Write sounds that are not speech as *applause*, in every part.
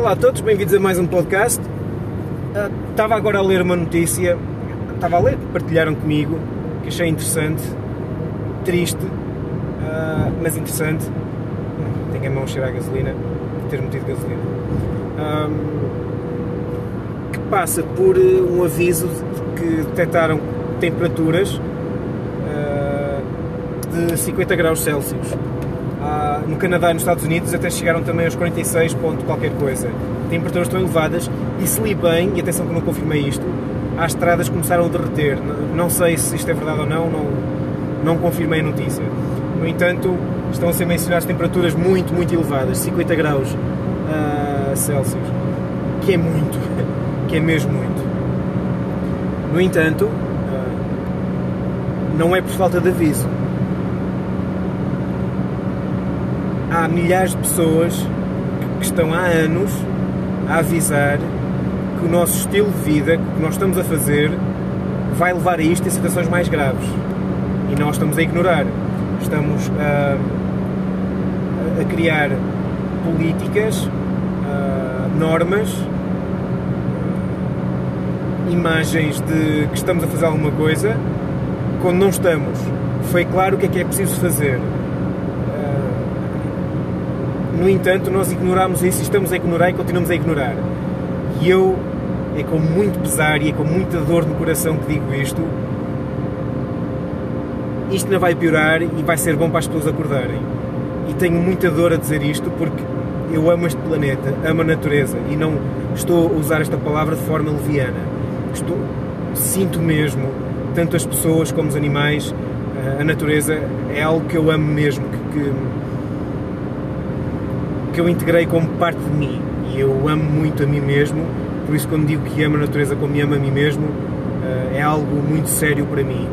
Olá a todos, bem-vindos a mais um podcast. Estava agora a ler uma notícia, estava a ler, partilharam comigo, que achei interessante, triste, uh, mas interessante. Tenho a mão cheira a gasolina, ter metido gasolina. que passa por um aviso de que detectaram temperaturas uh, de 50 graus Celsius ah, no Canadá e nos Estados Unidos até chegaram também aos 46 ponto qualquer coisa. Temperaturas tão elevadas e se li bem, e atenção que não confirmei isto, as estradas começaram a derreter. Não sei se isto é verdade ou não, não, não confirmei a notícia. No entanto, estão a ser mencionadas temperaturas muito, muito elevadas, 50 graus uh, Celsius, que é muito, *laughs* que é mesmo muito. No entanto, uh, não é por falta de aviso há milhares de pessoas que estão há anos a avisar que o nosso estilo de vida, que o que nós estamos a fazer, vai levar a isto em situações mais graves. E nós estamos a ignorar. Estamos a, a criar políticas, normas, imagens de que estamos a fazer alguma coisa quando não estamos. Foi claro o que é que é preciso fazer no entanto, nós ignoramos isso, estamos a ignorar e continuamos a ignorar. E eu, é com muito pesar e é com muita dor no coração que digo isto, isto não vai piorar e vai ser bom para as pessoas acordarem. E tenho muita dor a dizer isto porque eu amo este planeta, amo a natureza e não estou a usar esta palavra de forma leviana. Estou, sinto mesmo, tanto as pessoas como os animais, a natureza é algo que eu amo mesmo, que, que que eu integrei como parte de mim. E eu amo muito a mim mesmo, por isso quando digo que amo a natureza como me amo a mim mesmo, eh, é algo muito sério para mim.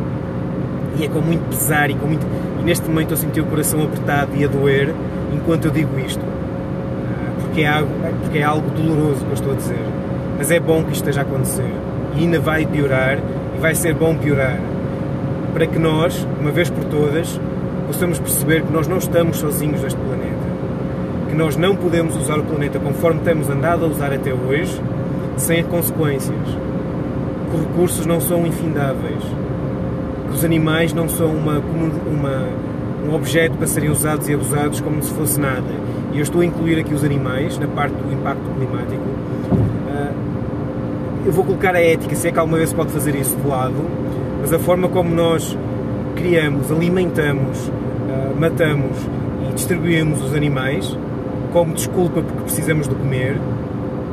E é com muito pesar e com muito e neste momento eu senti o coração apertado e a doer enquanto eu digo isto. Eh, porque é algo, porque é algo doloroso que eu estou a dizer. Mas é bom que isto esteja a acontecer. E ainda vai piorar e vai ser bom piorar. Para que nós, uma vez por todas, possamos perceber que nós não estamos sozinhos neste planeta nós não podemos usar o planeta conforme temos andado a usar até hoje, sem consequências. Que os recursos não são infindáveis. Que os animais não são uma, uma, um objeto para serem usados e abusados como se fosse nada. E eu estou a incluir aqui os animais na parte do impacto climático. Ah, eu vou colocar a ética, se é que alguma vez pode fazer isso de lado, mas a forma como nós criamos, alimentamos, ah, matamos e distribuímos os animais como desculpa porque precisamos de comer,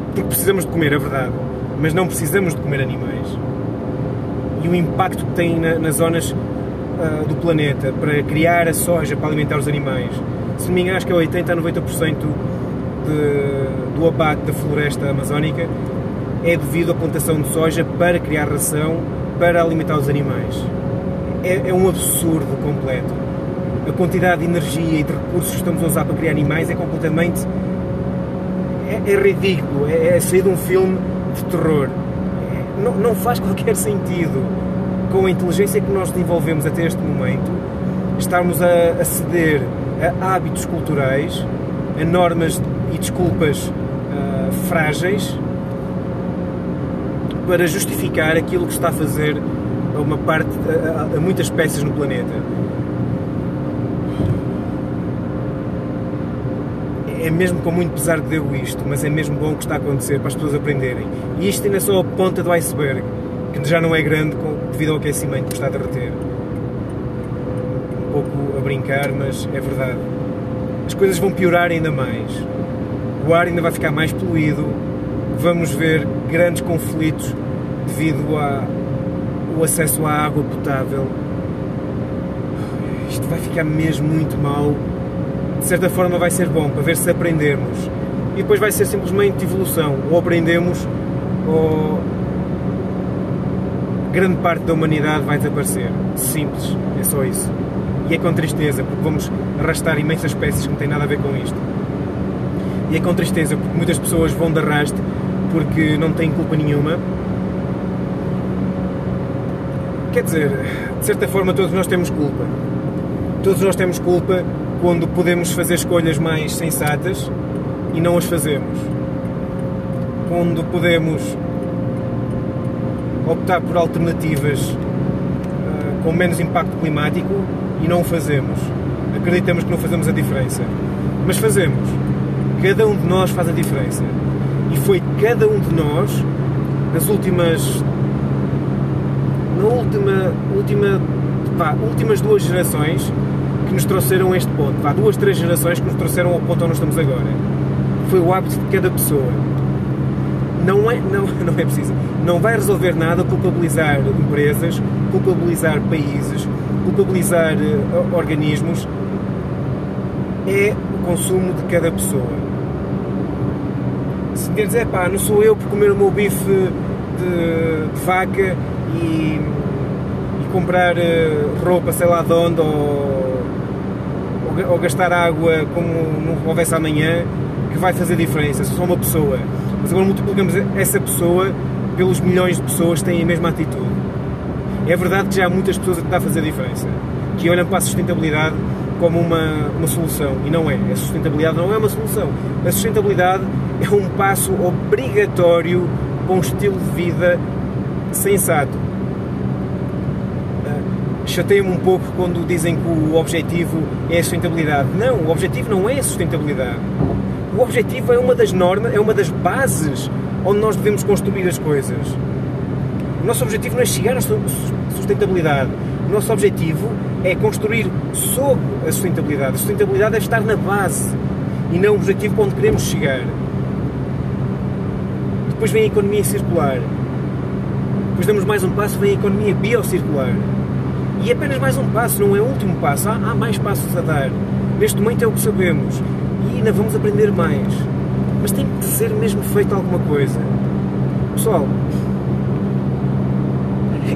porque precisamos de comer, é verdade, mas não precisamos de comer animais. E o impacto que tem na, nas zonas uh, do planeta para criar a soja para alimentar os animais, se não me engano, acho que é 80 a 90% de, do abate da floresta amazónica é devido à plantação de soja para criar ração para alimentar os animais. É, é um absurdo completo a quantidade de energia e de recursos que estamos a usar para criar animais é completamente. é, é ridículo. É, é sair de um filme de terror. É, não, não faz *laughs* qualquer sentido com a inteligência que nós desenvolvemos até este momento estarmos a, a ceder a hábitos culturais, a normas e desculpas uh, frágeis para justificar aquilo que está a fazer a uma parte a, a muitas espécies no planeta. É mesmo com muito pesar que deu isto, mas é mesmo bom o que está a acontecer para as pessoas aprenderem. E isto ainda é só a ponta do iceberg, que já não é grande devido ao aquecimento que está a derreter. Um pouco a brincar, mas é verdade. As coisas vão piorar ainda mais. O ar ainda vai ficar mais poluído, vamos ver grandes conflitos devido ao acesso à água potável. Isto vai ficar mesmo muito mal de certa forma vai ser bom para ver se aprendemos. E depois vai ser simplesmente evolução. Ou aprendemos ou grande parte da humanidade vai desaparecer. Simples, é só isso. E é com tristeza, porque vamos arrastar imensas espécies que não têm nada a ver com isto. E é com tristeza, porque muitas pessoas vão de arraste porque não têm culpa nenhuma. Quer dizer, de certa forma todos nós temos culpa. Todos nós temos culpa quando podemos fazer escolhas mais sensatas e não as fazemos. quando podemos optar por alternativas uh, com menos impacto climático e não o fazemos. Acreditamos que não fazemos a diferença. Mas fazemos. Cada um de nós faz a diferença. E foi cada um de nós, nas últimas. na última. última pá, últimas duas gerações, que nos trouxeram a este ponto. Pá, duas, três gerações que nos trouxeram ao ponto onde nós estamos agora. Foi o hábito de cada pessoa não é, não, *laughs* não é preciso. Não vai resolver nada culpabilizar empresas, culpabilizar países, culpabilizar uh, organismos. É o consumo de cada pessoa. Se quer dizer, pá, não sou eu por comer o meu bife de, de vaca e, comprar uh, roupa, sei lá de onde, ou, ou, gastar água como não houvesse amanhã, que vai fazer diferença. Sou uma pessoa mas agora multiplicamos essa pessoa pelos milhões de pessoas que têm a mesma atitude. É verdade que já há muitas pessoas a tentar fazer diferença, que olham para a sustentabilidade como uma, uma solução, e não é. A sustentabilidade não é uma solução. A sustentabilidade é um passo obrigatório para um estilo de vida sensato. Chateia-me um pouco quando dizem que o objetivo é a sustentabilidade. Não, o objetivo não é a sustentabilidade. O objetivo é uma das normas, é uma das bases onde nós devemos construir as coisas. O nosso objetivo não é chegar à sustentabilidade. O nosso objetivo é construir sob a sustentabilidade. A sustentabilidade é estar na base e não o objetivo para onde queremos chegar. Depois vem a economia circular. Depois damos mais um passo, vem a economia biocircular. E apenas mais um passo, não é o último passo. Há, há mais passos a dar. Neste momento é o que sabemos e ainda vamos aprender mais. Mas tem que ser mesmo feito alguma coisa. Pessoal,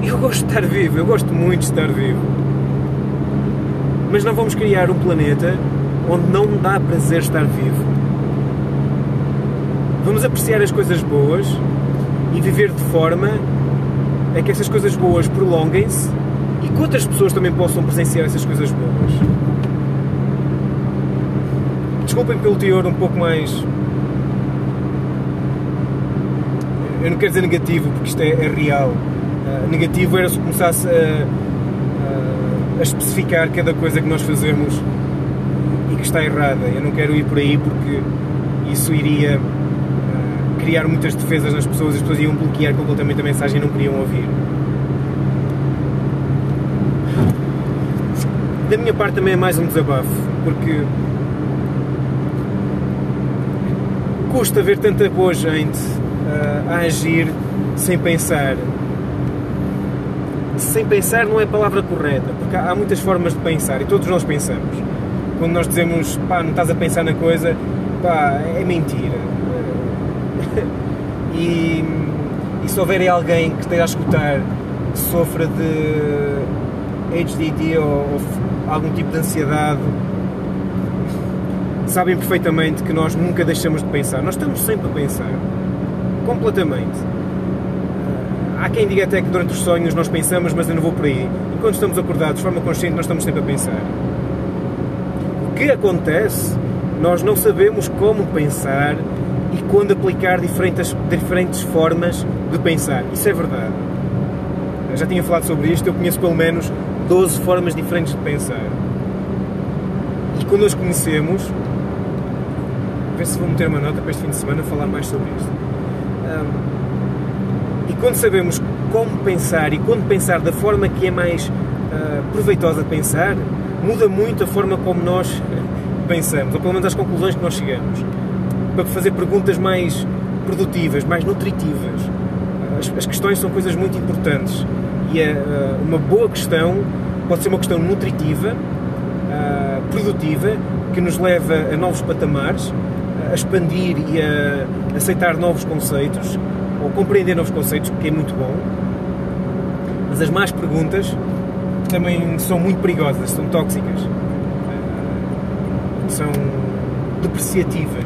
eu gosto de estar vivo, eu gosto muito de estar vivo. Mas não vamos criar um planeta onde não dá prazer estar vivo. Vamos apreciar as coisas boas e viver de forma a que essas coisas boas prolonguem-se e que outras pessoas também possam presenciar essas coisas boas. Desculpem pelo teor um pouco mais. Eu não quero dizer negativo, porque isto é, é real. Uh, negativo era se começasse a, a, especificar cada coisa que nós fazemos e que está errada. Eu não quero ir por aí porque isso iria uh, criar muitas defesas nas pessoas e as pessoas iam bloquear completamente a mensagem e não queriam ouvir. Da minha parte também é mais um desabafo, porque custa ver tanta boa gente uh, a agir sem pensar. Sem pensar não é a palavra correta, porque há, muitas formas de pensar e todos nós pensamos. Quando nós dizemos, pá, não estás a pensar na coisa, pá, é mentira. *laughs* e, e se houver alguém que esteja a escutar que sofra de HDD ou, ou algum tipo de ansiedade sabem perfeitamente que nós nunca deixamos de pensar. Nós estamos sempre a pensar. Completamente. Há quem diga até que durante os sonhos nós pensamos, mas eu não vou por aí. Enquanto estamos acordados de forma consciente, nós estamos sempre a pensar. O que acontece? Nós não sabemos como pensar e quando aplicar diferentes, diferentes formas de pensar. Isso é verdade. Eu já tinha falado sobre isto, eu conheço pelo menos 12 formas diferentes de pensar. Quando as conhecemos, ver se vou meter uma nota para este fim de semana falar mais sobre isto. Um, e quando sabemos como pensar e quando pensar da forma que é mais uh, proveitosa pensar, muda muito a forma como nós pensamos, ou pelo menos as conclusões que nós chegamos. Para fazer perguntas mais produtivas, mais nutritivas. As, as questões são coisas muito importantes e uh, uma boa questão pode ser uma questão nutritiva, produtiva, que nos leva a novos patamares a expandir e a aceitar novos conceitos, ou compreender novos conceitos, que é muito bom. Mas as más perguntas também são muito perigosas, são tóxicas, são depreciativas,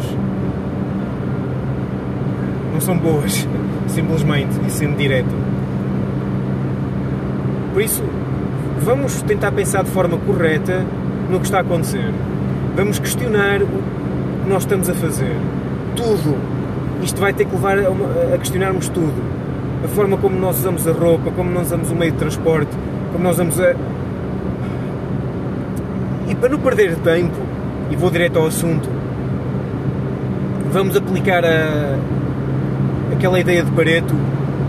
não são boas, *laughs* simplesmente, e sendo direto. Por isso, vamos tentar pensar de forma correta no que está a acontecer. Vamos questionar que nós estamos a fazer. Tudo. isto vai ter que levar a, uma, a questionarmos tudo. A forma como nós usamos a roupa, como nós usamos o meio de transporte, como nós usamos a. E para não perder tempo, e vou direto ao assunto, vamos aplicar a, aquela ideia de Pareto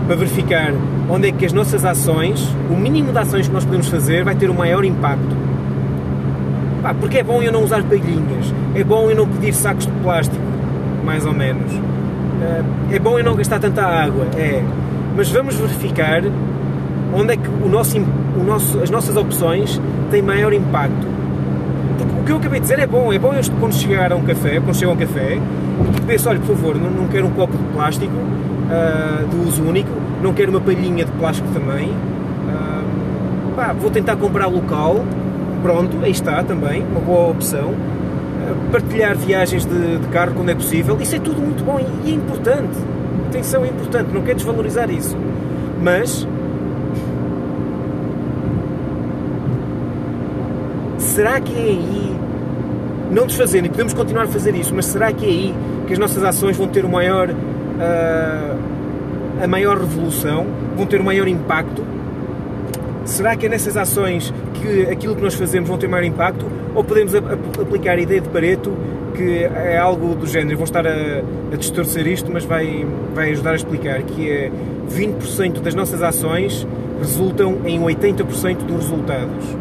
para verificar onde é que as nossas ações, o mínimo de ações que nós podemos fazer, vai ter o maior impacto. Pá, porque é bom eu não usar palhinhas, é bom eu não pedir sacos de plástico, mais ou menos. Eh, é bom eu não gastar tanta água, é. Mas vamos verificar onde é que o nosso, o nosso, as nossas opções têm maior impacto. Porque o que eu acabei de dizer é bom, é bom eu quando chegar a um café, quando chego a um café, penso, olha, por favor, não, não quero um copo de plástico uh, de uso único, não quero uma palhinha de plástico também. Uh, pá, vou tentar comprar local, pronto, aí está também, uma boa opção. Uh, partilhar viagens de, de, carro quando é possível, isso é tudo muito bom e, e é importante. Atenção, é importante, não quero desvalorizar isso. Mas será que é aí, não desfazendo, e podemos continuar a fazer isso, mas será que é aí que as nossas ações vão ter o maior, uh, a maior revolução, vão ter o maior impacto? Será que é nessas ações que aquilo que nós fazemos vão ter maior impacto? Ou podemos aplicar a ideia de Pareto, que é algo do género, vou estar a, a distorcer isto, mas vai, vai ajudar a explicar, que é 20% das nossas ações resultam em 80% dos resultados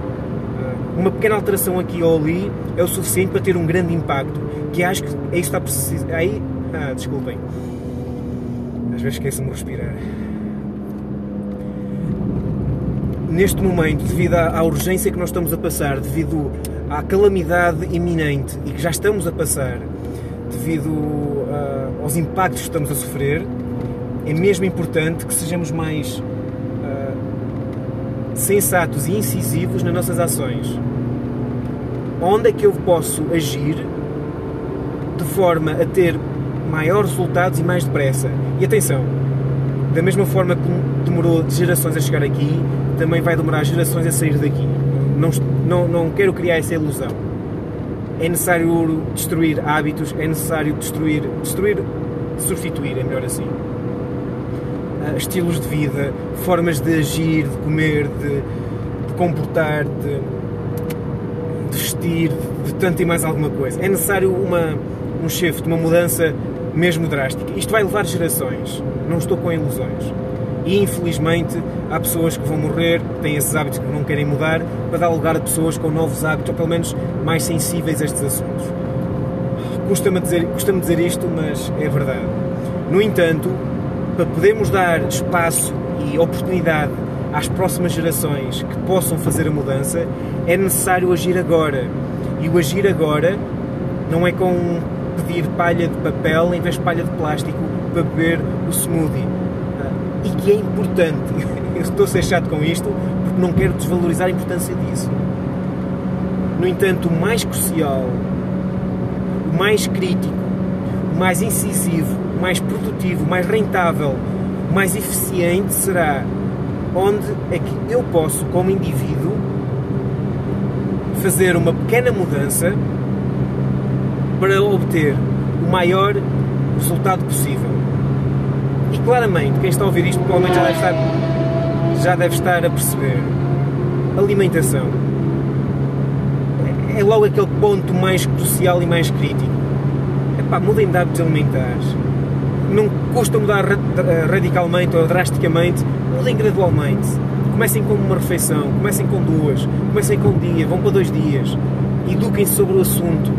uma pequena alteração aqui ou ali é o suficiente para ter um grande impacto, que acho que é isso que está preciso. Aí, ah, desculpem. Às vezes esqueço-me de respirar. Neste momento, devido à urgência que nós estamos a passar, devido à calamidade iminente e que já estamos a passar, devido uh, aos impactos que estamos a sofrer, é mesmo importante que sejamos mais sensatos e incisivos nas nossas ações. Onde é que eu posso agir de forma a ter maiores resultados e mais depressa? E atenção, da mesma forma que demorou gerações a chegar aqui, também vai demorar gerações a sair daqui. Não, não, não quero criar essa ilusão. É necessário destruir hábitos, é necessário destruir, destruir, substituir, é melhor assim estilos de vida, formas de agir, de comer, de, de comportar, de, de vestir, de, de tanto e mais alguma coisa. É necessário uma, um shift, uma mudança mesmo drástica. Isto vai levar gerações, não estou com ilusões. E infelizmente há pessoas que vão morrer, que têm esses hábitos que não querem mudar, para dar lugar a pessoas com novos hábitos, ou pelo menos mais sensíveis a estes assuntos. Custa-me dizer, custa dizer isto, mas é verdade. No entanto, para podermos dar espaço e oportunidade às próximas gerações que possam fazer a mudança, é necessário agir agora. E o agir agora não é com pedir palha de papel em vez de palha de plástico para beber o smoothie. Ah, e que é importante. *laughs* Eu estou a ser chato com isto porque não quero desvalorizar a importância disso. No entanto, o mais crucial, o mais crítico, o mais incisivo mais produtivo, mais rentável, mais eficiente será onde é que eu posso, como indivíduo, fazer uma pequena mudança para obter o maior resultado possível. E claramente, quem está a ouvir isto provavelmente já deve estar, já deve estar a perceber. Alimentação. É logo aquele ponto mais crucial e mais crítico. Epá, mudem de hábitos alimentares não custa mudar radicalmente ou drasticamente, mudem gradualmente. Comecem com uma refeição, comecem com duas, comecem com um dia, vão para dois dias. Eduquem-se sobre o assunto.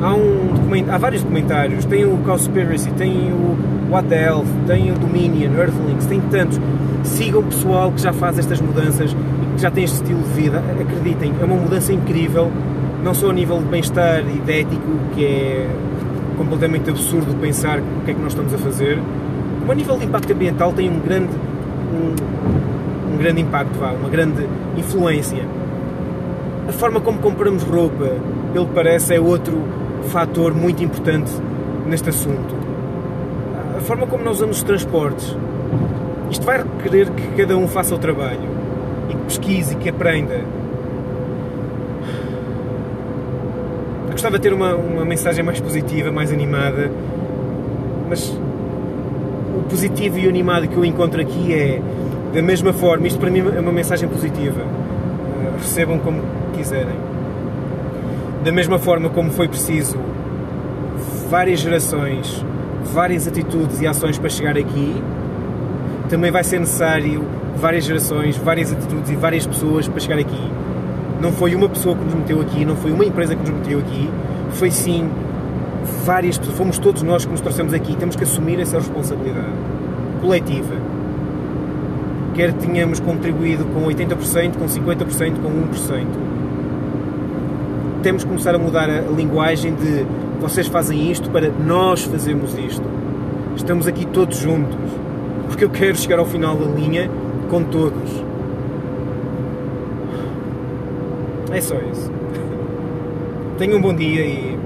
Há, um há vários documentários, tem o Cowspiracy, tem o What tem o Dominion, Earthlings, tem tantos. Sigam o pessoal que já faz estas mudanças e que já tem este estilo de vida. Acreditem, é uma mudança incrível, não só a nível de bem-estar e de ético, que é completamente absurdo pensar o que é que nós estamos a fazer. Como a nível de impacto ambiental tem um grande, um, um grande impacto, uma grande influência. A forma como compramos roupa, que parece, é outro fator muito importante neste assunto. A forma como nós usamos os transportes. Isto vai requerer que cada um faça o trabalho e que pesquise e que aprenda gostava de ter uma, uma mensagem mais positiva, mais animada, mas o positivo e o animado que eu encontro aqui é, da mesma forma, isto para mim é uma mensagem positiva. Uh, recebam como quiserem. Da mesma forma como foi preciso várias gerações, várias atitudes e ações para chegar aqui, também vai ser necessário várias gerações, várias atitudes e várias pessoas para chegar aqui. Não foi uma pessoa que nos meteu aqui, não foi uma empresa que nos meteu aqui, foi sim várias pessoas, fomos todos nós que nos trouxemos aqui, temos que assumir essa responsabilidade coletiva. Quer tenhamos contribuído com 80%, com 50%, com 1%. Temos que começar a mudar a linguagem de vocês fazem isto para nós fazermos isto. Estamos aqui todos juntos. Porque eu quero chegar ao final da linha com todos. É só isso. Tenham um bom dia e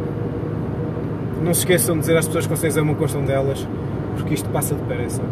não se esqueçam de dizer às pessoas que vocês amam, gostam delas, porque isto passa depressa.